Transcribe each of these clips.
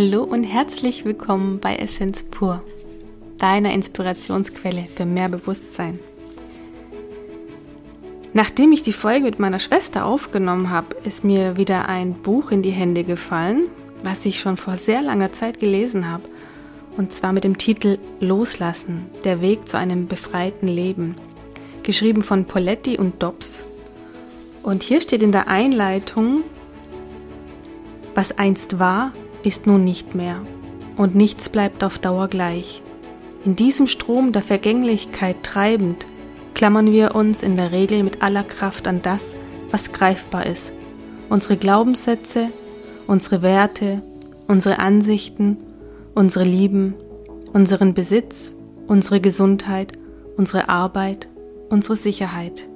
Hallo und herzlich willkommen bei Essenz pur, deiner Inspirationsquelle für mehr Bewusstsein. Nachdem ich die Folge mit meiner Schwester aufgenommen habe, ist mir wieder ein Buch in die Hände gefallen, was ich schon vor sehr langer Zeit gelesen habe, und zwar mit dem Titel Loslassen, der Weg zu einem befreiten Leben, geschrieben von Poletti und Dobbs. Und hier steht in der Einleitung, was einst war, ist nun nicht mehr, und nichts bleibt auf Dauer gleich. In diesem Strom der Vergänglichkeit treibend, klammern wir uns in der Regel mit aller Kraft an das, was greifbar ist. Unsere Glaubenssätze, unsere Werte, unsere Ansichten, unsere Lieben, unseren Besitz, unsere Gesundheit, unsere Arbeit, unsere Sicherheit.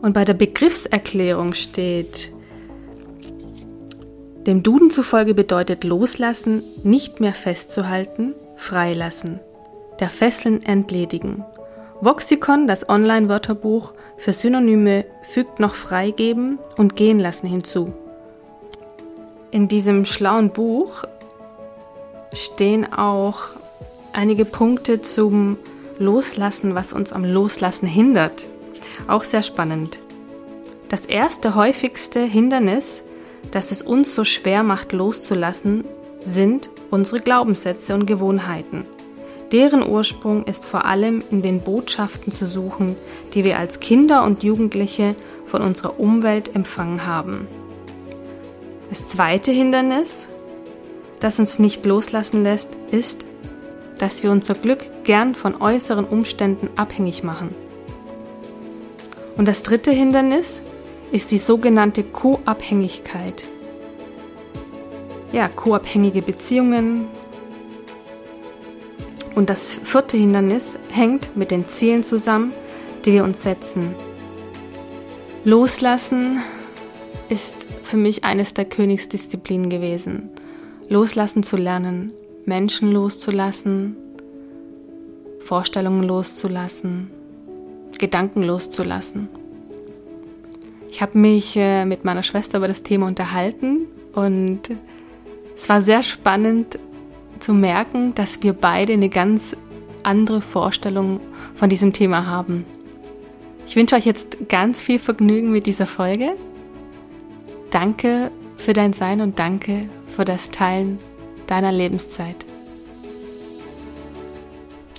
Und bei der Begriffserklärung steht, dem Duden zufolge bedeutet loslassen, nicht mehr festzuhalten, freilassen, der Fesseln entledigen. Voxicon, das Online-Wörterbuch für Synonyme, fügt noch freigeben und gehen lassen hinzu. In diesem schlauen Buch stehen auch einige Punkte zum Loslassen, was uns am Loslassen hindert. Auch sehr spannend. Das erste häufigste Hindernis das es uns so schwer macht loszulassen, sind unsere Glaubenssätze und Gewohnheiten. Deren Ursprung ist vor allem in den Botschaften zu suchen, die wir als Kinder und Jugendliche von unserer Umwelt empfangen haben. Das zweite Hindernis, das uns nicht loslassen lässt, ist, dass wir unser Glück gern von äußeren Umständen abhängig machen. Und das dritte Hindernis ist die sogenannte Co-Abhängigkeit. Ja, co-abhängige Beziehungen. Und das vierte Hindernis hängt mit den Zielen zusammen, die wir uns setzen. Loslassen ist für mich eines der Königsdisziplinen gewesen. Loslassen zu lernen, Menschen loszulassen, Vorstellungen loszulassen, Gedanken loszulassen. Ich habe mich äh, mit meiner Schwester über das Thema unterhalten und es war sehr spannend zu merken, dass wir beide eine ganz andere Vorstellung von diesem Thema haben. Ich wünsche euch jetzt ganz viel Vergnügen mit dieser Folge. Danke für dein Sein und danke für das Teilen deiner Lebenszeit.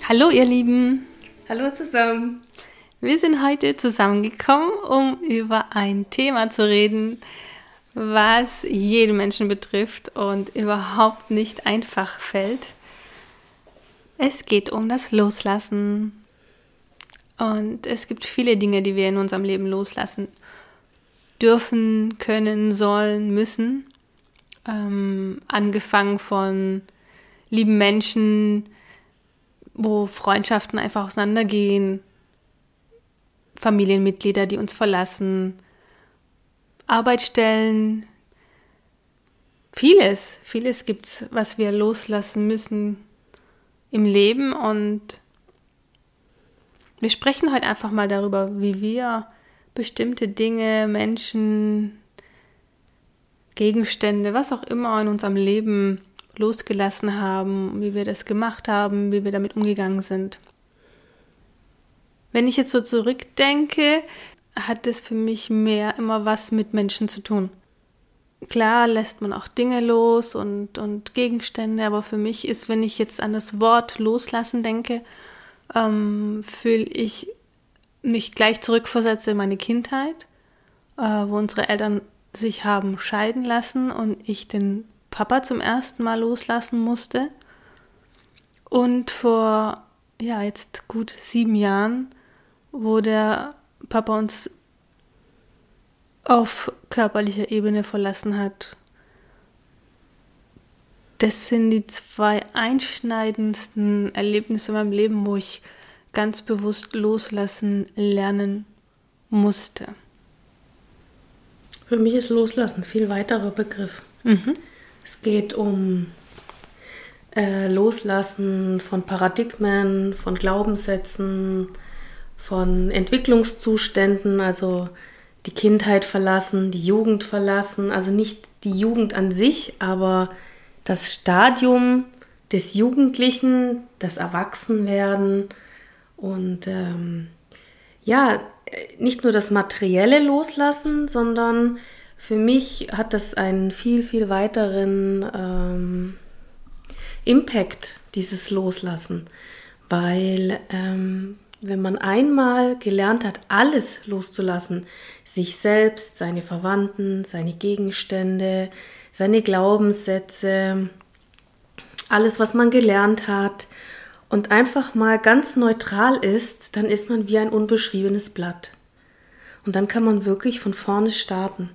Hallo ihr Lieben. Hallo zusammen. Wir sind heute zusammengekommen, um über ein Thema zu reden, was jeden Menschen betrifft und überhaupt nicht einfach fällt. Es geht um das Loslassen. Und es gibt viele Dinge, die wir in unserem Leben loslassen dürfen, können, sollen, müssen. Ähm, angefangen von lieben Menschen, wo Freundschaften einfach auseinandergehen, Familienmitglieder, die uns verlassen, Arbeitsstellen, vieles, vieles gibt es, was wir loslassen müssen im Leben und wir sprechen heute einfach mal darüber, wie wir bestimmte Dinge, Menschen, Gegenstände, was auch immer in unserem Leben losgelassen haben, wie wir das gemacht haben, wie wir damit umgegangen sind. Wenn ich jetzt so zurückdenke, hat es für mich mehr immer was mit Menschen zu tun. Klar lässt man auch Dinge los und, und Gegenstände, aber für mich ist, wenn ich jetzt an das Wort loslassen denke, ähm, fühle ich mich gleich zurückversetzt in meine Kindheit, äh, wo unsere Eltern sich haben scheiden lassen und ich den Papa zum ersten Mal loslassen musste. Und vor, ja, jetzt gut sieben Jahren wo der Papa uns auf körperlicher Ebene verlassen hat. Das sind die zwei einschneidendsten Erlebnisse in meinem Leben, wo ich ganz bewusst loslassen lernen musste. Für mich ist Loslassen ein viel weiterer Begriff. Mhm. Es geht um äh, Loslassen von Paradigmen, von Glaubenssätzen, von Entwicklungszuständen, also die Kindheit verlassen, die Jugend verlassen, also nicht die Jugend an sich, aber das Stadium des Jugendlichen, das Erwachsenwerden und ähm, ja, nicht nur das materielle Loslassen, sondern für mich hat das einen viel, viel weiteren ähm, Impact, dieses Loslassen, weil ähm, wenn man einmal gelernt hat, alles loszulassen, sich selbst, seine Verwandten, seine Gegenstände, seine Glaubenssätze, alles, was man gelernt hat und einfach mal ganz neutral ist, dann ist man wie ein unbeschriebenes Blatt. Und dann kann man wirklich von vorne starten.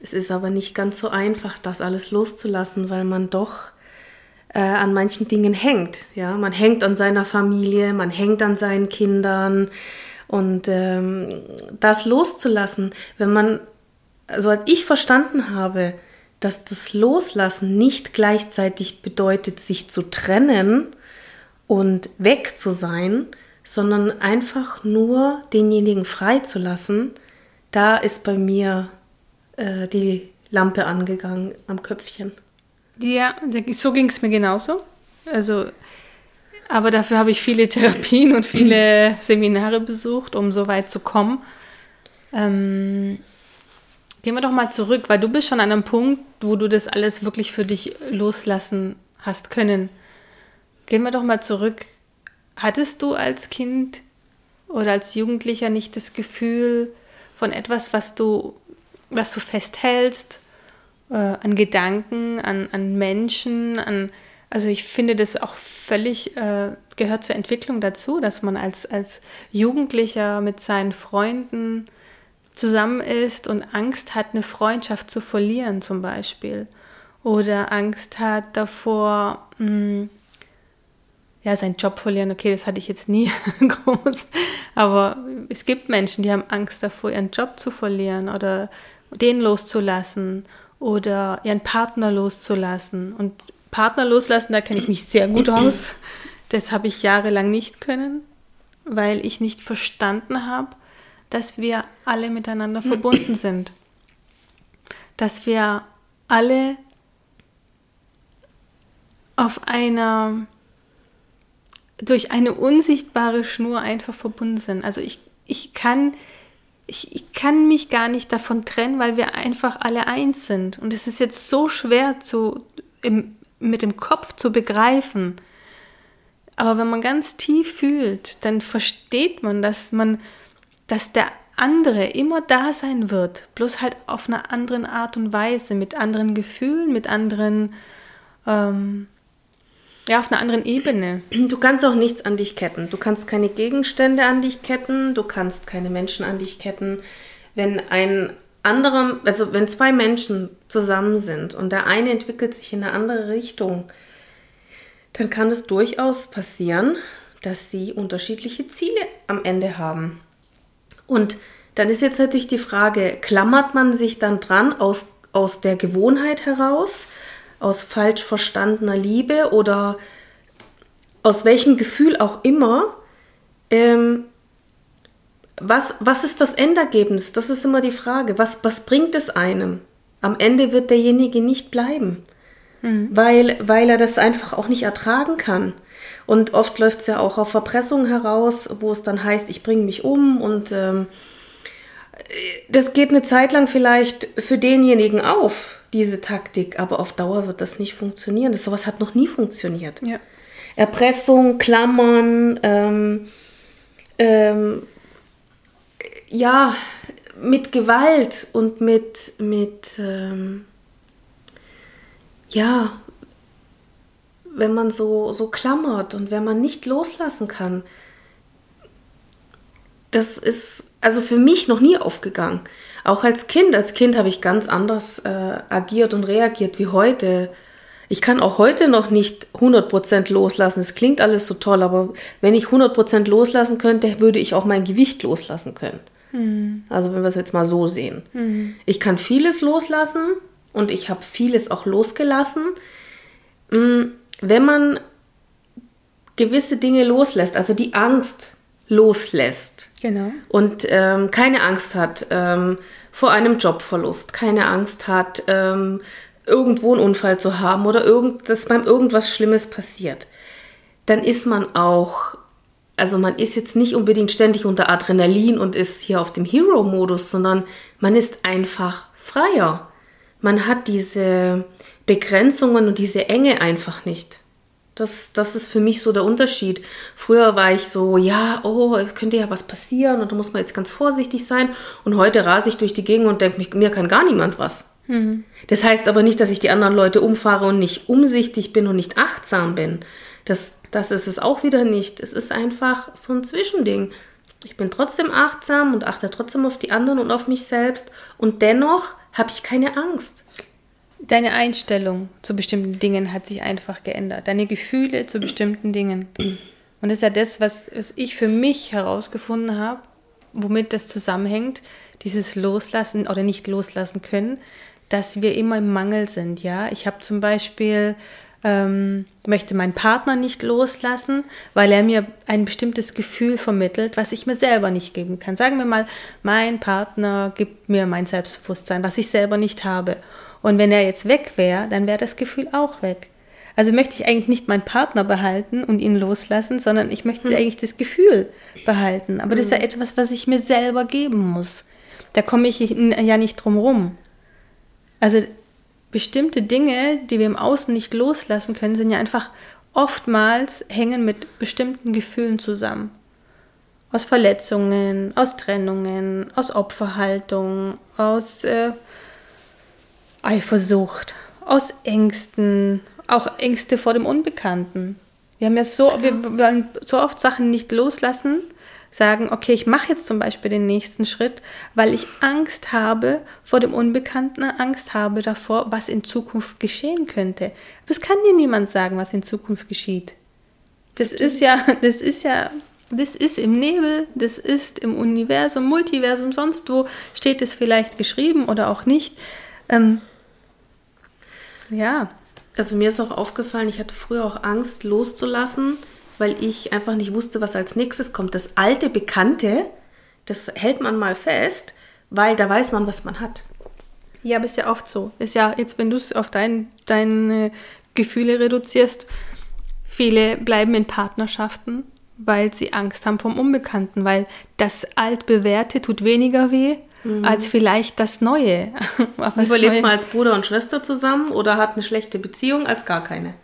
Es ist aber nicht ganz so einfach, das alles loszulassen, weil man doch äh, an manchen Dingen hängt. Ja, man hängt an seiner Familie, man hängt an seinen Kindern und ähm, das loszulassen, wenn man, also als ich verstanden habe, dass das Loslassen nicht gleichzeitig bedeutet, sich zu trennen und weg zu sein, sondern einfach nur denjenigen freizulassen, da ist bei mir äh, die Lampe angegangen am Köpfchen. Ja, so ging es mir genauso. Also, aber dafür habe ich viele Therapien und viele Seminare besucht, um so weit zu kommen. Ähm, Gehen wir doch mal zurück, weil du bist schon an einem Punkt, wo du das alles wirklich für dich loslassen hast können. Gehen wir doch mal zurück. Hattest du als Kind oder als Jugendlicher nicht das Gefühl von etwas, was du, was du festhältst, äh, an Gedanken, an, an Menschen, an, also ich finde das auch völlig äh, gehört zur Entwicklung dazu, dass man als, als Jugendlicher mit seinen Freunden zusammen ist und Angst hat, eine Freundschaft zu verlieren zum Beispiel. Oder Angst hat davor, mh, hm, ja, seinen Job verlieren. Okay, das hatte ich jetzt nie groß. Aber es gibt Menschen, die haben Angst davor, ihren Job zu verlieren oder den loszulassen oder ihren Partner loszulassen. Und Partner loslassen, da kenne ich mich sehr gut aus. Das habe ich jahrelang nicht können, weil ich nicht verstanden habe, dass wir alle miteinander verbunden sind. Dass wir alle auf einer, durch eine unsichtbare Schnur einfach verbunden sind. Also ich, ich kann, ich, ich kann mich gar nicht davon trennen, weil wir einfach alle eins sind. Und es ist jetzt so schwer zu, im, mit dem Kopf zu begreifen. Aber wenn man ganz tief fühlt, dann versteht man, dass man dass der andere immer da sein wird, bloß halt auf einer anderen Art und Weise, mit anderen Gefühlen, mit anderen, ähm, ja, auf einer anderen Ebene. Du kannst auch nichts an dich ketten. Du kannst keine Gegenstände an dich ketten, du kannst keine Menschen an dich ketten. Wenn ein anderer, also wenn zwei Menschen zusammen sind und der eine entwickelt sich in eine andere Richtung, dann kann es durchaus passieren, dass sie unterschiedliche Ziele am Ende haben. Und dann ist jetzt natürlich die Frage, klammert man sich dann dran aus, aus der Gewohnheit heraus, aus falsch verstandener Liebe oder aus welchem Gefühl auch immer? Ähm, was, was ist das Endergebnis? Das ist immer die Frage. Was, was bringt es einem? Am Ende wird derjenige nicht bleiben, mhm. weil, weil er das einfach auch nicht ertragen kann. Und oft läuft es ja auch auf Verpressung heraus, wo es dann heißt, ich bringe mich um und ähm, das geht eine Zeit lang vielleicht für denjenigen auf, diese Taktik, aber auf Dauer wird das nicht funktionieren. Das sowas hat noch nie funktioniert. Ja. Erpressung, Klammern, ähm, ähm, ja, mit Gewalt und mit, mit ähm, ja, wenn man so, so klammert und wenn man nicht loslassen kann, das ist also für mich noch nie aufgegangen. Auch als Kind, als Kind habe ich ganz anders äh, agiert und reagiert wie heute. Ich kann auch heute noch nicht 100% loslassen. Es klingt alles so toll, aber wenn ich 100% loslassen könnte, würde ich auch mein Gewicht loslassen können. Mhm. Also wenn wir es jetzt mal so sehen. Mhm. Ich kann vieles loslassen und ich habe vieles auch losgelassen. Mm, wenn man gewisse Dinge loslässt, also die Angst loslässt genau. und ähm, keine Angst hat ähm, vor einem Jobverlust, keine Angst hat, ähm, irgendwo einen Unfall zu haben oder irgend, dass beim irgendwas Schlimmes passiert, dann ist man auch, also man ist jetzt nicht unbedingt ständig unter Adrenalin und ist hier auf dem Hero-Modus, sondern man ist einfach freier. Man hat diese Begrenzungen und diese Enge einfach nicht. Das, das ist für mich so der Unterschied. Früher war ich so, ja, oh, es könnte ja was passieren und da muss man jetzt ganz vorsichtig sein. Und heute rase ich durch die Gegend und denke, mir kann gar niemand was. Mhm. Das heißt aber nicht, dass ich die anderen Leute umfahre und nicht umsichtig bin und nicht achtsam bin. Das, das ist es auch wieder nicht. Es ist einfach so ein Zwischending. Ich bin trotzdem achtsam und achte trotzdem auf die anderen und auf mich selbst. Und dennoch habe ich keine Angst. Deine Einstellung zu bestimmten Dingen hat sich einfach geändert. Deine Gefühle zu bestimmten Dingen. Und das ist ja das, was, was ich für mich herausgefunden habe, womit das zusammenhängt, dieses Loslassen oder nicht loslassen können, dass wir immer im Mangel sind. Ja, ich habe zum Beispiel ähm, möchte meinen Partner nicht loslassen, weil er mir ein bestimmtes Gefühl vermittelt, was ich mir selber nicht geben kann. Sagen wir mal, mein Partner gibt mir mein Selbstbewusstsein, was ich selber nicht habe. Und wenn er jetzt weg wäre, dann wäre das Gefühl auch weg. Also möchte ich eigentlich nicht meinen Partner behalten und ihn loslassen, sondern ich möchte hm. eigentlich das Gefühl behalten. Aber hm. das ist ja hm. etwas, was ich mir selber geben muss. Da komme ich ja nicht drum rum. Also bestimmte Dinge, die wir im Außen nicht loslassen können, sind ja einfach oftmals hängen mit bestimmten Gefühlen zusammen. Aus Verletzungen, aus Trennungen, aus Opferhaltung, aus äh, Eifersucht, aus Ängsten, auch Ängste vor dem Unbekannten. Wir haben ja so, wir wollen so oft Sachen nicht loslassen, sagen, okay, ich mache jetzt zum Beispiel den nächsten Schritt, weil ich Angst habe vor dem Unbekannten, Angst habe davor, was in Zukunft geschehen könnte. Aber es kann dir niemand sagen, was in Zukunft geschieht. Das ist ja, das ist ja, das ist im Nebel, das ist im Universum, Multiversum, sonst wo steht es vielleicht geschrieben oder auch nicht. Ähm, ja. Also mir ist auch aufgefallen, ich hatte früher auch Angst loszulassen, weil ich einfach nicht wusste, was als nächstes kommt. Das alte Bekannte, das hält man mal fest, weil da weiß man, was man hat. Ja, aber ist ja oft so. Ist ja jetzt, wenn du es auf dein, deine Gefühle reduzierst, viele bleiben in Partnerschaften, weil sie Angst haben vom Unbekannten, weil das altbewährte tut weniger weh mhm. als vielleicht das Neue. Überlebt man als Bruder und Schwester zusammen oder hat eine schlechte Beziehung als gar keine?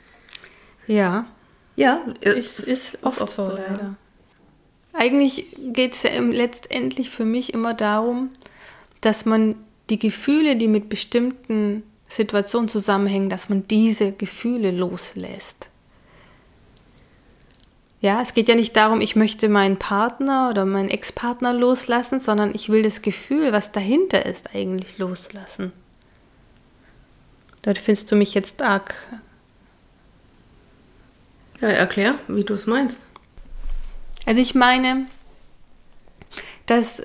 Ja. Ja, es ist, ist, oft, oft so, so, leider. Eigentlich geht es ja letztendlich für mich immer darum, dass man die Gefühle, die mit bestimmten Situationen zusammenhängen, dass man diese Gefühle loslässt. Ja, es geht ja nicht darum, ich möchte meinen Partner oder meinen Ex-Partner loslassen, sondern ich will das Gefühl, was dahinter ist, eigentlich loslassen. Dort findest du mich jetzt arg. Ja, erklär, wie du es meinst. Also ich meine, dass,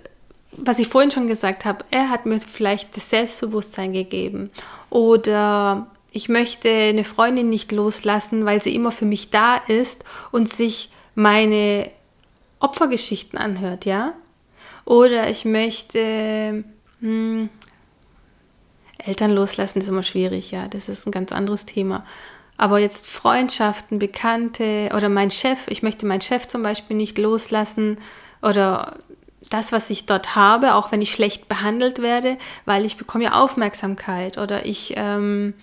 was ich vorhin schon gesagt habe, er hat mir vielleicht das Selbstbewusstsein gegeben oder ich möchte eine Freundin nicht loslassen, weil sie immer für mich da ist und sich meine Opfergeschichten anhört, ja? Oder ich möchte hm, Eltern loslassen, ist immer schwierig, ja, das ist ein ganz anderes Thema. Aber jetzt Freundschaften, Bekannte oder mein Chef, ich möchte meinen Chef zum Beispiel nicht loslassen oder das, was ich dort habe, auch wenn ich schlecht behandelt werde, weil ich bekomme ja Aufmerksamkeit oder ich ähm,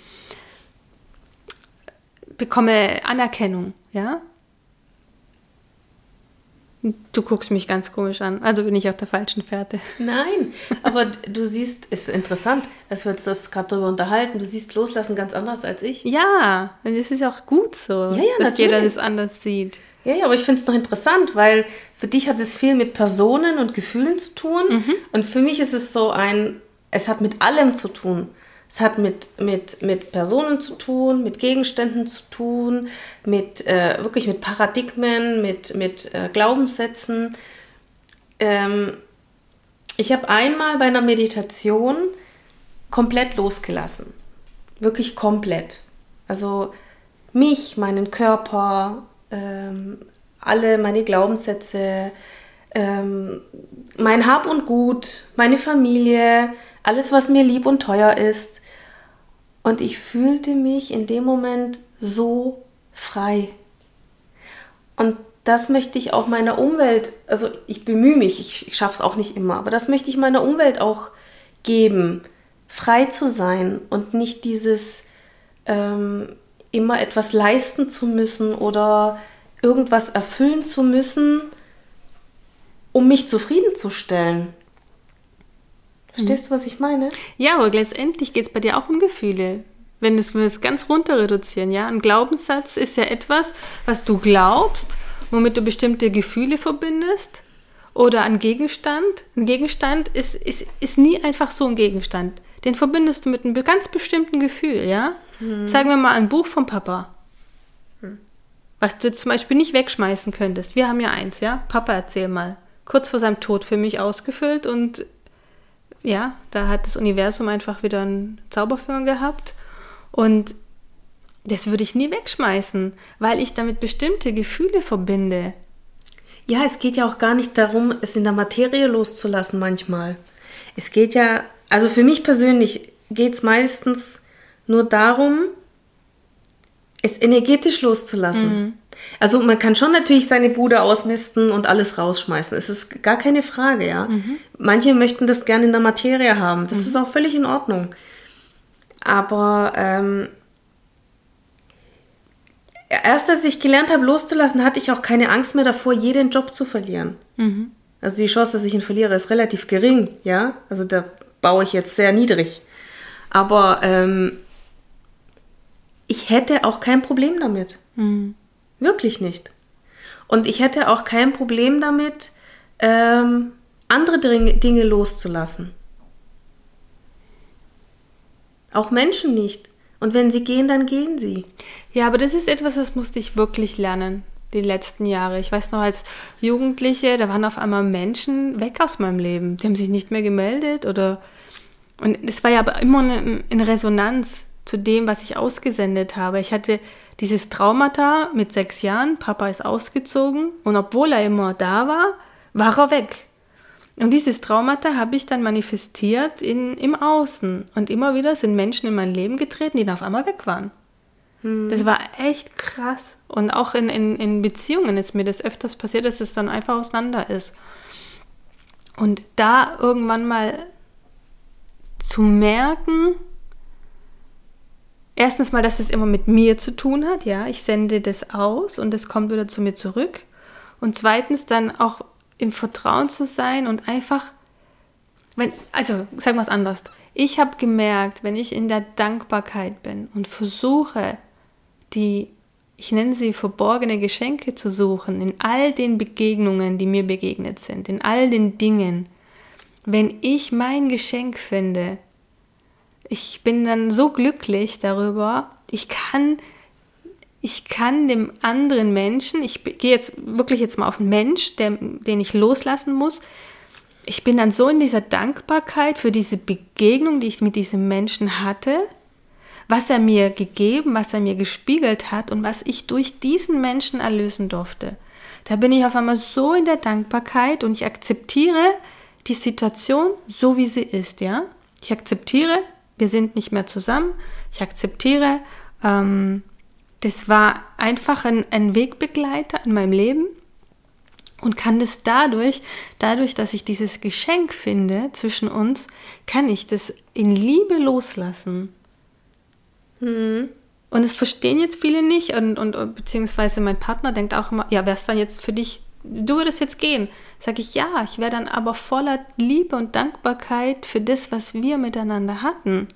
bekomme Anerkennung, ja. Du guckst mich ganz komisch an, also bin ich auf der falschen Fährte. Nein, aber du siehst, ist interessant, dass wir uns das gerade darüber unterhalten. Du siehst Loslassen ganz anders als ich. Ja, und das ist auch gut so, ja, ja, dass natürlich. jeder das anders sieht. Ja, ja, aber ich finde es noch interessant, weil für dich hat es viel mit Personen und Gefühlen zu tun. Mhm. Und für mich ist es so ein, es hat mit allem zu tun. Es hat mit, mit, mit Personen zu tun, mit Gegenständen zu tun, mit äh, wirklich mit Paradigmen, mit, mit äh, Glaubenssätzen. Ähm, ich habe einmal bei einer Meditation komplett losgelassen. Wirklich komplett. Also mich, meinen Körper, ähm, alle meine Glaubenssätze, ähm, mein Hab und Gut, meine Familie, alles, was mir lieb und teuer ist Und ich fühlte mich in dem Moment so frei. Und das möchte ich auch meiner Umwelt, also ich bemühe mich, ich, schaffe es auch nicht immer, aber das möchte ich meiner Umwelt auch geben, frei zu sein und nicht dieses ähm, immer etwas leisten zu müssen oder irgendwas erfüllen zu müssen, um mich zufriedenzustellen. Verstehst du, was ich meine? Ja, aber letztendlich geht es bei dir auch um Gefühle. Wenn wir es ganz runter reduzieren, ja. Ein Glaubenssatz ist ja etwas, was du glaubst, womit du bestimmte Gefühle verbindest. Oder ein Gegenstand. Ein Gegenstand ist, ist, ist nie einfach so ein Gegenstand. Den verbindest du mit einem ganz bestimmten Gefühl, ja. Mhm. Sagen wir mal ein Buch vom Papa. Mhm. Was du zum Beispiel nicht wegschmeißen könntest. Wir haben ja eins, ja. Papa, erzähl mal. Kurz vor seinem Tod für mich ausgefüllt und ja, da hat das Universum einfach wieder einen Zauberfinger gehabt. Und das würde ich nie wegschmeißen, weil ich damit bestimmte Gefühle verbinde. Ja, es geht ja auch gar nicht darum, es in der Materie loszulassen manchmal. Es geht ja, also für mich persönlich geht es meistens nur darum, es energetisch loszulassen. Mhm. Also man kann schon natürlich seine Bude ausmisten und alles rausschmeißen. Es ist gar keine Frage, ja. Mhm. Manche möchten das gerne in der Materie haben. Das mhm. ist auch völlig in Ordnung. Aber ähm, erst als ich gelernt habe, loszulassen, hatte ich auch keine Angst mehr davor, jeden Job zu verlieren. Mhm. Also die Chance, dass ich ihn verliere, ist relativ gering, ja. Also da baue ich jetzt sehr niedrig. Aber ähm, ich hätte auch kein Problem damit. Mhm. Wirklich nicht. Und ich hätte auch kein Problem damit, ähm, andere Dinge loszulassen. Auch Menschen nicht. Und wenn sie gehen, dann gehen sie. Ja, aber das ist etwas, das musste ich wirklich lernen, die letzten Jahre. Ich weiß noch, als Jugendliche, da waren auf einmal Menschen weg aus meinem Leben. Die haben sich nicht mehr gemeldet oder. Und es war ja aber immer in Resonanz zu dem, was ich ausgesendet habe. Ich hatte dieses Traumata mit sechs Jahren, Papa ist ausgezogen und obwohl er immer da war, war er weg. Und dieses Traumata habe ich dann manifestiert in, im Außen. Und immer wieder sind Menschen in mein Leben getreten, die dann auf einmal weg waren. Hm. Das war echt krass. Und auch in, in, in Beziehungen ist mir das öfters passiert, dass es dann einfach auseinander ist. Und da irgendwann mal zu merken, erstens mal, dass es immer mit mir zu tun hat, ja, ich sende das aus und es kommt wieder zu mir zurück. Und zweitens dann auch im Vertrauen zu sein und einfach, wenn, also sagen wir es anders. Ich habe gemerkt, wenn ich in der Dankbarkeit bin und versuche, die, ich nenne sie verborgene Geschenke zu suchen, in all den Begegnungen, die mir begegnet sind, in all den Dingen, wenn ich mein Geschenk finde, ich bin dann so glücklich darüber, ich kann ich kann dem anderen Menschen, ich gehe jetzt wirklich jetzt mal auf einen Mensch, der, den ich loslassen muss, ich bin dann so in dieser Dankbarkeit für diese Begegnung, die ich mit diesem Menschen hatte, was er mir gegeben, was er mir gespiegelt hat und was ich durch diesen Menschen erlösen durfte. Da bin ich auf einmal so in der Dankbarkeit und ich akzeptiere die Situation so, wie sie ist, ja. Ich akzeptiere, wir sind nicht mehr zusammen. Ich akzeptiere, ähm, das war einfach ein, ein Wegbegleiter in meinem Leben und kann das dadurch, dadurch, dass ich dieses Geschenk finde zwischen uns, kann ich das in Liebe loslassen. Mhm. Und es verstehen jetzt viele nicht und, und beziehungsweise mein Partner denkt auch immer, ja, wäre es dann jetzt für dich, du würdest jetzt gehen. Sag ich, ja, ich wäre dann aber voller Liebe und Dankbarkeit für das, was wir miteinander hatten.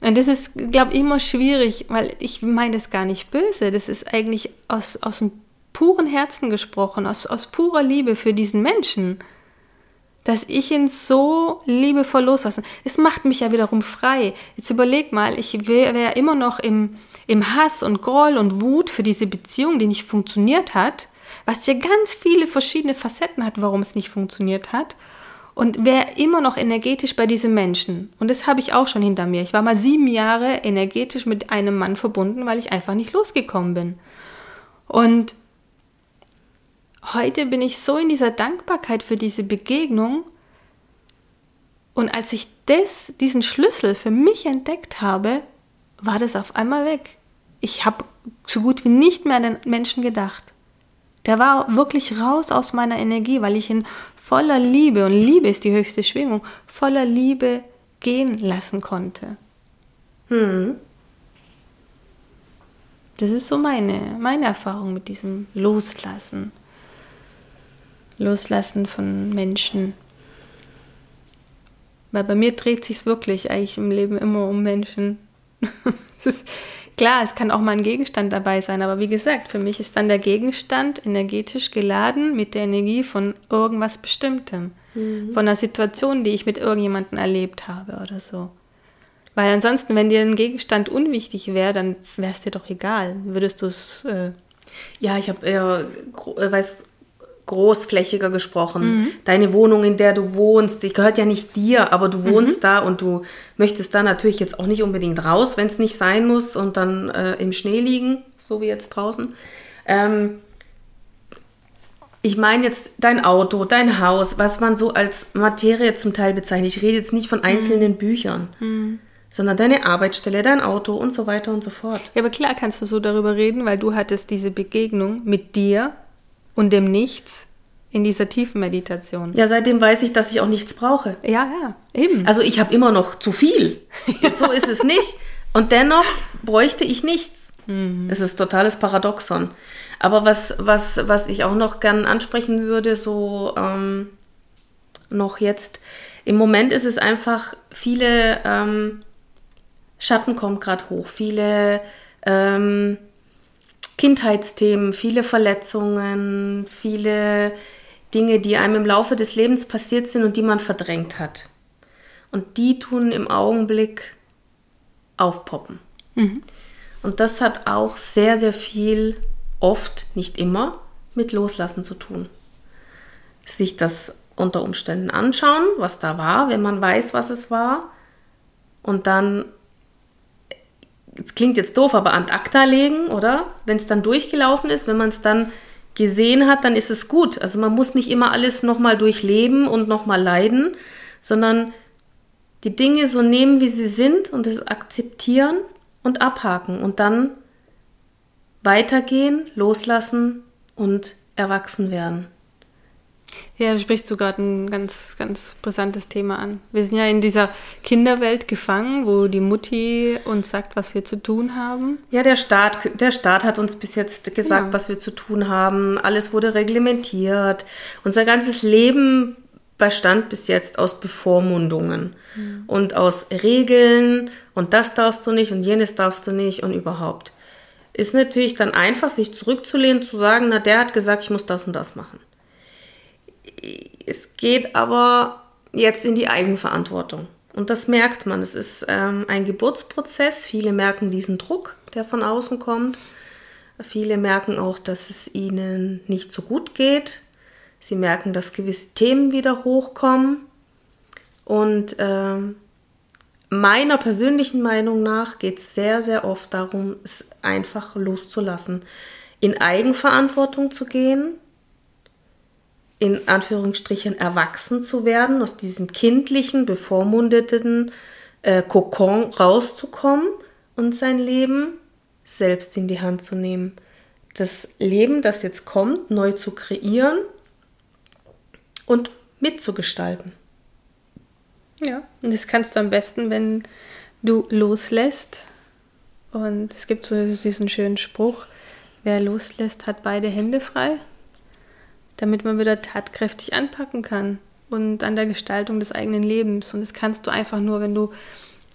Und das ist, glaube ich, immer schwierig, weil ich meine das gar nicht böse. Das ist eigentlich aus, aus dem puren Herzen gesprochen, aus, aus purer Liebe für diesen Menschen. Dass ich ihn so liebevoll loslassen. Es macht mich ja wiederum frei. Jetzt überleg mal, ich wäre immer noch im, im Hass und Groll und Wut für diese Beziehung, die nicht funktioniert hat, was ja ganz viele verschiedene Facetten hat, warum es nicht funktioniert hat und wäre immer noch energetisch bei diesem Menschen. Und das habe ich auch schon hinter mir. Ich war mal sieben Jahre energetisch mit einem Mann verbunden, weil ich einfach nicht losgekommen bin. Und heute bin ich so in dieser Dankbarkeit für diese Begegnung Und als ich das, diesen Schlüssel für mich entdeckt habe, war das auf einmal weg. Ich habe so gut wie nicht mehr an den Menschen gedacht. Der war wirklich raus aus meiner Energie, weil ich ihn voller Liebe, und Liebe ist die höchste Schwingung, voller Liebe gehen lassen konnte. Hm. Das ist so meine, meine Erfahrung mit diesem Loslassen. Loslassen von Menschen. Weil bei mir dreht sich wirklich eigentlich im Leben immer um Menschen. ist, klar, es kann auch mal ein Gegenstand dabei sein, aber wie gesagt, für mich ist dann der Gegenstand energetisch geladen mit der Energie von irgendwas Bestimmtem. Mhm. Von einer Situation, die ich mit irgendjemandem erlebt habe oder so. Weil ansonsten, wenn dir ein Gegenstand unwichtig wäre, dann wäre es dir doch egal. Würdest du es. Äh ja, ich habe eher, äh, weiß, großflächiger gesprochen. Mhm. Deine Wohnung, in der du wohnst, die gehört ja nicht dir, aber du wohnst mhm. da und du möchtest da natürlich jetzt auch nicht unbedingt raus, wenn es nicht sein muss und dann äh, im Schnee liegen, so wie jetzt draußen. Ähm, ich meine jetzt dein Auto, dein Haus, was man so als Materie zum Teil bezeichnet. Ich rede jetzt nicht von einzelnen mhm. Büchern, mhm. sondern deine Arbeitsstelle, dein Auto und so weiter und so fort. Ja, aber klar kannst du so darüber reden, weil du hattest diese Begegnung mit dir und dem Nichts in dieser tiefen Meditation. Ja, seitdem weiß ich, dass ich auch nichts brauche. Ja, ja, eben. Also ich habe immer noch zu viel. so ist es nicht. Und dennoch bräuchte ich nichts. Mhm. Es ist totales Paradoxon. Aber was, was, was ich auch noch gern ansprechen würde, so ähm, noch jetzt, im Moment ist es einfach, viele ähm, Schatten kommen gerade hoch, viele ähm, Kindheitsthemen, viele Verletzungen, viele Dinge, die einem im Laufe des Lebens passiert sind und die man verdrängt hat. Und die tun im Augenblick aufpoppen. Mhm. Und das hat auch sehr, sehr viel, oft, nicht immer, mit Loslassen zu tun. Sich das unter Umständen anschauen, was da war, wenn man weiß, was es war. Und dann es klingt jetzt doof, aber an acta legen, oder? Wenn es dann durchgelaufen ist, wenn man es dann gesehen hat, dann ist es gut. Also man muss nicht immer alles nochmal durchleben und nochmal leiden, sondern die Dinge so nehmen, wie sie sind und es akzeptieren und abhaken und dann weitergehen, loslassen und erwachsen werden. Ja, da sprichst du gerade ein ganz, ganz brisantes Thema an. Wir sind ja in dieser Kinderwelt gefangen, wo die Mutti uns sagt, was wir zu tun haben. Ja, der Staat, der Staat hat uns bis jetzt gesagt, ja. was wir zu tun haben. Alles wurde reglementiert. Unser ganzes Leben bestand bis jetzt aus Bevormundungen mhm. und aus Regeln und das darfst du nicht und jenes darfst du nicht und überhaupt. Ist natürlich dann einfach, sich zurückzulehnen, zu sagen, na, der hat gesagt, ich muss das und das machen es geht aber jetzt in die Eigenverantwortung. Und das merkt man. Es ist ähm, ein Geburtsprozess. Viele merken diesen Druck, der von außen kommt. Viele merken auch, dass es ihnen nicht so gut geht. Sie merken, dass gewisse Themen wieder hochkommen. Und ähm, meiner persönlichen Meinung nach geht es sehr, sehr oft darum, es einfach loszulassen, in Eigenverantwortung zu gehen, in Anführungsstrichen erwachsen zu werden, aus diesem kindlichen, bevormundeten äh, Kokon rauszukommen und sein Leben selbst in die Hand zu nehmen. Das Leben, das jetzt kommt, neu zu kreieren und mitzugestalten. Ja, und das kannst du am besten, wenn du loslässt. Und es gibt so diesen schönen Spruch, wer loslässt, hat beide Hände frei damit man wieder tatkräftig anpacken kann und an der Gestaltung des eigenen Lebens. Und das kannst du einfach nur, wenn du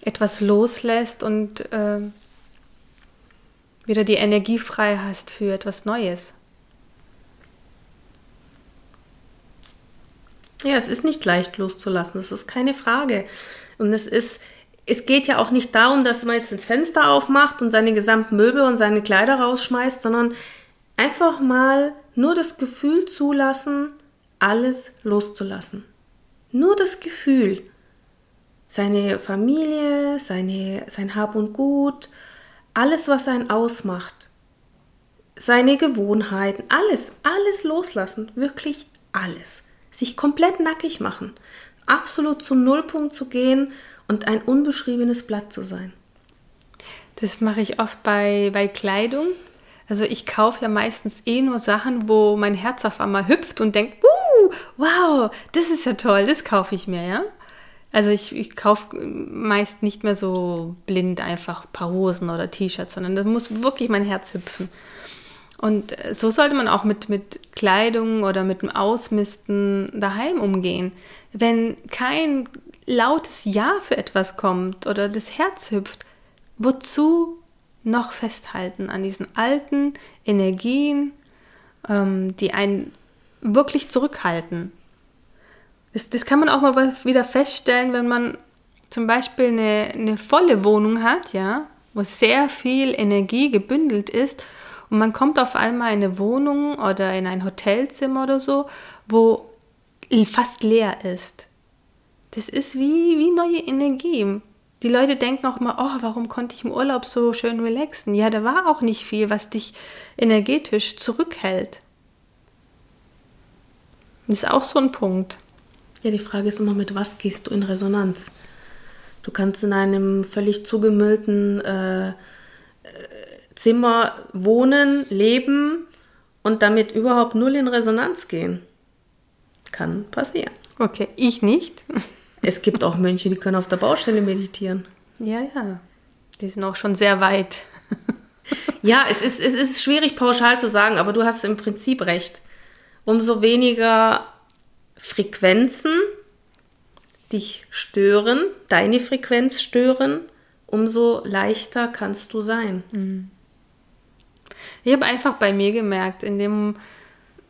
etwas loslässt und äh, wieder die Energie frei hast für etwas Neues. Ja, es ist nicht leicht loszulassen, das ist keine Frage. Und es ist, es geht ja auch nicht darum, dass man jetzt ins Fenster aufmacht und seine gesamten Möbel und seine Kleider rausschmeißt, sondern einfach mal nur das Gefühl zulassen, alles loszulassen. Nur das Gefühl. Seine Familie, seine, sein Hab und Gut, alles, was einen ausmacht. Seine Gewohnheiten, alles, alles loslassen. Wirklich alles. Sich komplett nackig machen. absolut zum Nullpunkt zu gehen und ein unbeschriebenes Blatt zu sein. Das mache ich oft bei, bei Kleidung. Also ich kaufe ja meistens eh nur Sachen, wo mein Herz auf einmal hüpft und denkt, uh, wow, das ist ja toll, das kaufe ich mir, ja. Also ich, ich kaufe meist nicht mehr so blind einfach ein paar Hosen oder T-Shirts, sondern da muss wirklich mein Herz hüpfen. Und so sollte man auch mit, mit Kleidung oder mit dem Ausmisten daheim umgehen. Wenn kein lautes Ja für etwas kommt oder das Herz hüpft, wozu noch festhalten an diesen alten Energien, ähm, die einen wirklich zurückhalten? Das, das kann man auch mal wieder feststellen, wenn man zum Beispiel eine, eine volle Wohnung hat, ja, wo sehr viel Energie gebündelt ist und man kommt auf einmal in eine Wohnung oder in ein Hotelzimmer oder so, wo fast leer ist. Das ist wie, wie neue Energie. Die Leute denken auch immer, oh, warum konnte ich im Urlaub so schön relaxen? Ja, da war auch nicht viel, was dich energetisch zurückhält. Das ist auch so ein Punkt. Ja, die Frage ist immer, mit was gehst du in Resonanz? Du kannst in einem völlig zugemüllten äh, äh, Zimmer wohnen, leben und damit überhaupt null in Resonanz gehen. Kann passieren. Okay, ich nicht. Es gibt auch Mönche, die können auf der Baustelle meditieren. Ja, ja. Die sind auch schon sehr weit. ja, es ist, es ist schwierig pauschal zu sagen, aber du hast im Prinzip recht. Umso weniger Frequenzen dich stören, deine Frequenz stören, umso leichter kannst du sein. Mhm. Ich habe einfach bei mir gemerkt, in dem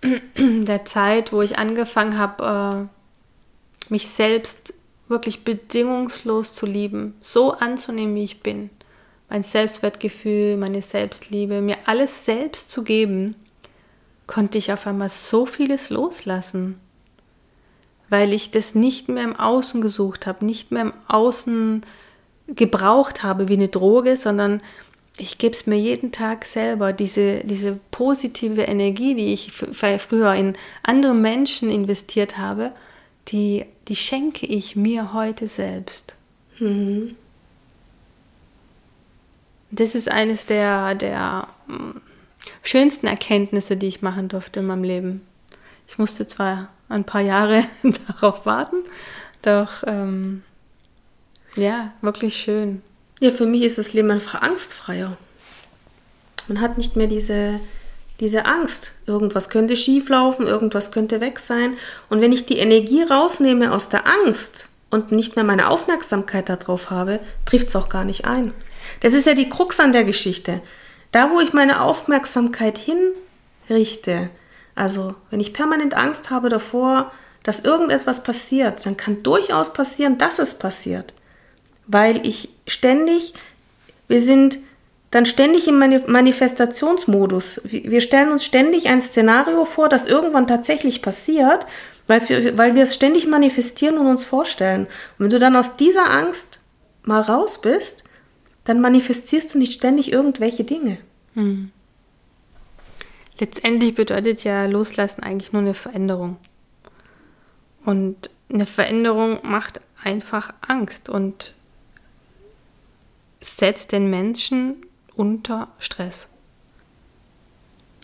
der Zeit, wo ich angefangen habe, äh, mich selbst wirklich bedingungslos zu lieben, so anzunehmen, wie ich bin, mein Selbstwertgefühl, meine Selbstliebe, mir alles selbst zu geben, konnte ich auf einmal so vieles loslassen weil ich das nicht mehr im Außen gesucht habe, nicht mehr im Außen gebraucht habe wie eine Droge, sondern ich gebe es mir jeden Tag selber, diese, diese positive Energie, die ich früher in andere Menschen investiert habe, die, die schenke ich mir heute selbst. Mhm. Das ist eines der, der hm, schönsten Erkenntnisse, die ich machen durfte in meinem Leben. Ich musste zwar ein paar Jahre darauf warten. Doch ähm, ja, wirklich schön. Ja, für mich ist das Leben einfach angstfreier. Man hat nicht mehr diese, diese Angst. Irgendwas könnte schieflaufen, irgendwas könnte weg sein. Und wenn ich die Energie rausnehme aus der Angst und nicht mehr meine Aufmerksamkeit darauf habe, trifft es auch gar nicht ein. Das ist ja die Krux an der Geschichte. Da, wo ich meine Aufmerksamkeit hinrichte, also, wenn ich permanent Angst habe davor, dass irgendetwas passiert, dann kann durchaus passieren, dass es passiert. Weil ich ständig, wir sind dann ständig im Manifestationsmodus. Wir stellen uns ständig ein Szenario vor, das irgendwann tatsächlich passiert, wir, weil wir es ständig manifestieren und uns vorstellen. Und wenn du dann aus dieser Angst mal raus bist, dann manifestierst du nicht ständig irgendwelche Dinge. Hm. Letztendlich bedeutet ja Loslassen eigentlich nur eine Veränderung. Und eine Veränderung macht einfach Angst und setzt den Menschen unter Stress.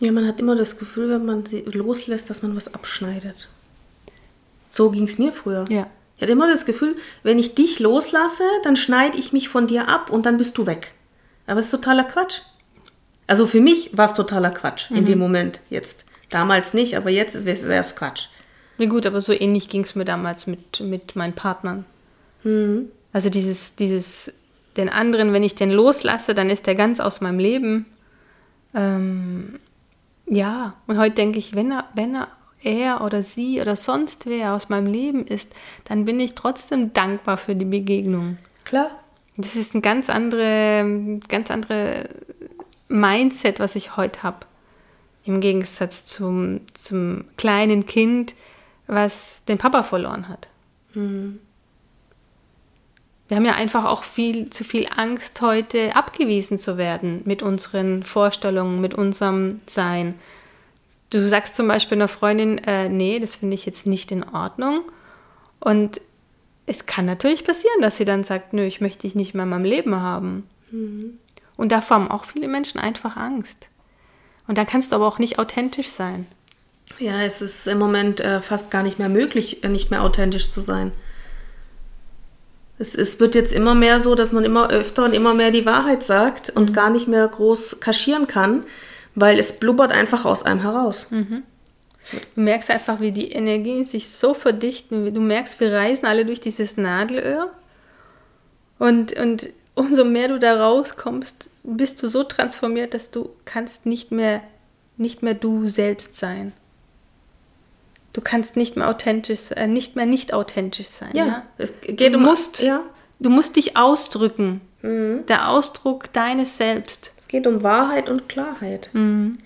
Ja, man hat immer das Gefühl, wenn man sie loslässt, dass man was abschneidet. So ging es mir früher. Ja. Ich hatte immer das Gefühl, wenn ich dich loslasse, dann schneide ich mich von dir ab und dann bist du weg. Aber es ist totaler Quatsch. Also für mich war es totaler Quatsch mhm. in dem mhm. Moment jetzt. Damals nicht, aber jetzt wäre es Quatsch. Na gut, aber so ähnlich ging es mir damals mit, mit meinen Partnern. Mhm. Also dieses, dieses, den anderen, wenn ich den loslasse, dann ist der ganz aus meinem Leben. Ähm, ja, und heute denke ich, wenn er, wenn er, er oder sie oder sonst wer aus meinem Leben ist, dann bin ich trotzdem dankbar für die Begegnung. Klar. Das ist eine ganz andere, ganz andere Mindset, was ich heute habe. Im Gegensatz zum, zum kleinen Kind, was den Papa verloren hat. Mhm. Wir haben ja einfach auch viel zu viel Angst, heute abgewiesen zu werden mit unseren Vorstellungen, mit unserem Sein. Du sagst zum Beispiel einer Freundin, äh, nee, das finde ich jetzt nicht in Ordnung. Und es kann natürlich passieren, dass sie dann sagt, nö, ich möchte dich nicht mehr in meinem Leben haben. Mhm. Und davor haben auch viele Menschen einfach Angst. Und dann kannst du aber auch nicht authentisch sein. Ja, es ist im Moment äh, fast gar nicht mehr möglich, äh, nicht mehr authentisch zu sein. Es, es, wird jetzt immer mehr so, dass man immer öfter und immer mehr die Wahrheit sagt und mhm. gar nicht mehr groß kaschieren kann, weil es blubbert einfach aus einem heraus. Mhm. Du merkst einfach, wie die Energien sich so verdichten. Du merkst, wir reisen alle durch dieses Nadelöhr. Und, und umso mehr du da rauskommst, bist du so transformiert, dass du kannst nicht mehr, nicht mehr du selbst sein. Du kannst nicht mehr authentisch, äh, nicht mehr nicht authentisch sein. Ja, ja? es geht du um, musst, ja. du musst dich ausdrücken. Mhm. Der Ausdruck deines Selbst. Es geht um Wahrheit und Klarheit. Mhm.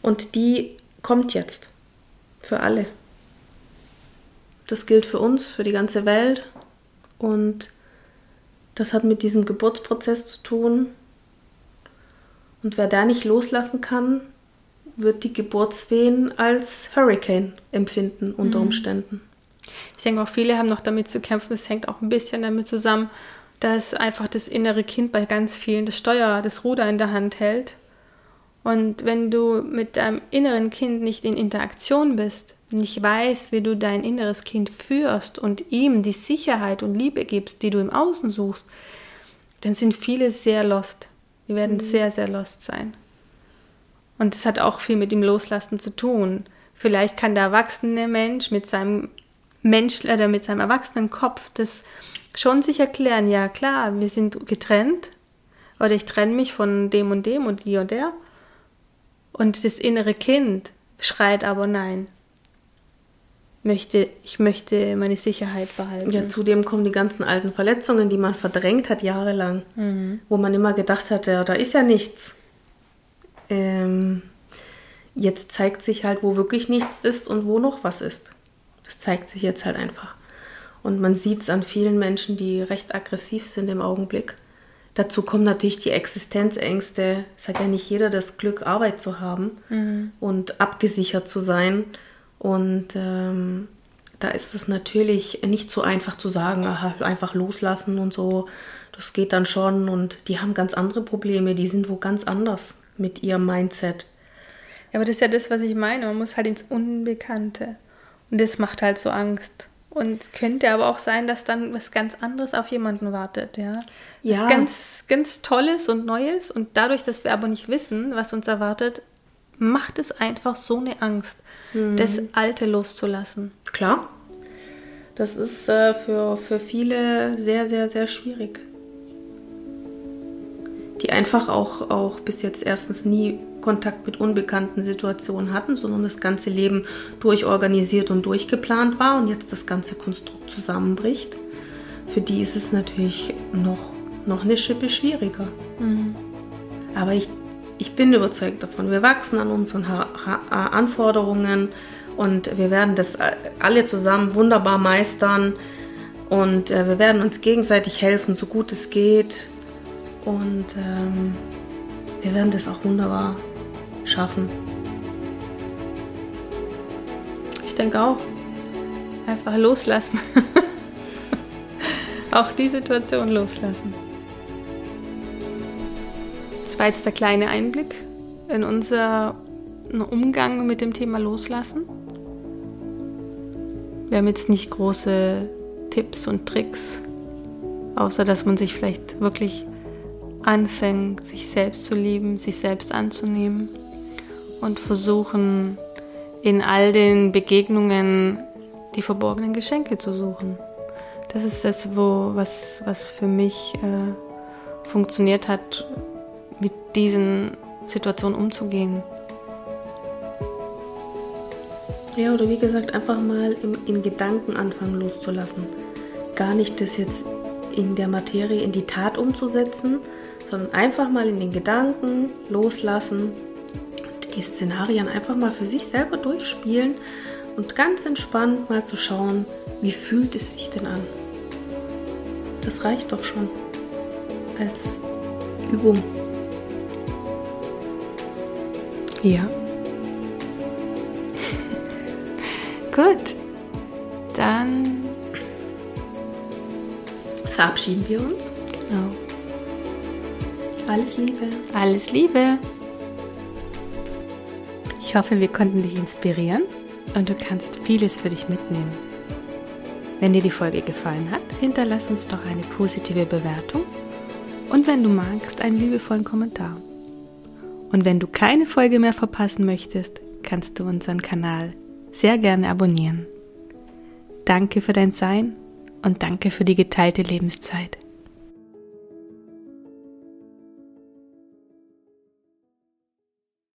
Und die kommt jetzt. Für alle. Das gilt für uns, für die ganze Welt. Und das hat mit diesem Geburtsprozess zu tun. Und wer da nicht loslassen kann, wird die Geburtswehen als Hurricane empfinden unter mhm. Umständen. Ich denke auch viele haben noch damit zu kämpfen. Es hängt auch ein bisschen damit zusammen, dass einfach das innere Kind bei ganz vielen das Steuer, das Ruder in der Hand hält. Und wenn du mit deinem inneren Kind nicht in Interaktion bist, nicht weißt, wie du dein inneres Kind führst und ihm die Sicherheit und Liebe gibst, die du im Außen suchst, dann sind viele sehr lost. Die werden mhm. sehr, sehr lost sein. Und das hat auch viel mit dem Loslassen zu tun. Vielleicht kann der erwachsene Mensch mit seinem Mensch oder mit seinem erwachsenen Kopf das schon sich erklären, ja klar, wir sind getrennt oder ich trenne mich von dem und dem und die und der. Und das innere Kind schreit aber nein. Möchte, ich möchte meine Sicherheit behalten. Ja, zudem kommen die ganzen alten Verletzungen, die man verdrängt hat jahrelang, mhm. wo man immer gedacht hat, ja, da ist ja nichts ähm, jetzt zeigt sich halt, wo wirklich nichts ist und wo noch was ist. Das zeigt sich jetzt halt einfach. Und man sieht es an vielen Menschen, die recht aggressiv sind im Augenblick. Dazu kommen natürlich die Existenzängste. Es hat ja nicht jeder das Glück, Arbeit zu haben mhm. und abgesichert zu sein. Und ähm, da ist es natürlich nicht so einfach zu sagen, einfach loslassen und so. Das geht dann schon. Und die haben ganz andere Probleme, die sind wo ganz anders mit ihrem Mindset. Ja, aber das ist ja das, was ich meine. Man muss halt ins Unbekannte. Und das macht halt so Angst. Und könnte aber auch sein, dass dann was ganz anderes auf jemanden wartet, ja. Ja. Was ganz, ganz Tolles und Neues. Und dadurch, dass wir aber nicht wissen, was uns erwartet, macht es einfach so eine Angst, mhm. das Alte loszulassen. Klar. Das ist äh, für, für viele sehr, sehr, sehr schwierig die einfach auch, auch bis jetzt erstens nie Kontakt mit unbekannten Situationen hatten, sondern das ganze Leben durchorganisiert und durchgeplant war und jetzt das ganze Konstrukt zusammenbricht. Für die ist es natürlich noch, noch eine Schippe schwieriger. Mhm. Aber ich, ich bin überzeugt davon, wir wachsen an unseren ha ha Anforderungen und wir werden das alle zusammen wunderbar meistern und äh, wir werden uns gegenseitig helfen, so gut es geht. Und ähm, wir werden das auch wunderbar schaffen. Ich denke auch. Einfach loslassen. auch die Situation loslassen. Das war jetzt der kleine Einblick in unseren Umgang mit dem Thema Loslassen. Wir haben jetzt nicht große Tipps und Tricks, außer dass man sich vielleicht wirklich anfängt, sich selbst zu lieben, sich selbst anzunehmen und versuchen, in all den Begegnungen die verborgenen Geschenke zu suchen. Das ist das, wo, was, was für mich äh, funktioniert hat, mit diesen Situationen umzugehen. Ja, oder wie gesagt, einfach mal im, in Gedanken anfangen loszulassen. Gar nicht das jetzt in der Materie in die Tat umzusetzen, sondern einfach mal in den Gedanken loslassen und die Szenarien einfach mal für sich selber durchspielen und ganz entspannt mal zu schauen, wie fühlt es sich denn an. Das reicht doch schon als Übung. Ja. Gut. Dann verabschieden wir uns. Alles Liebe. Alles Liebe. Ich hoffe, wir konnten dich inspirieren und du kannst vieles für dich mitnehmen. Wenn dir die Folge gefallen hat, hinterlass uns doch eine positive Bewertung und wenn du magst, einen liebevollen Kommentar. Und wenn du keine Folge mehr verpassen möchtest, kannst du unseren Kanal sehr gerne abonnieren. Danke für dein Sein und danke für die geteilte Lebenszeit.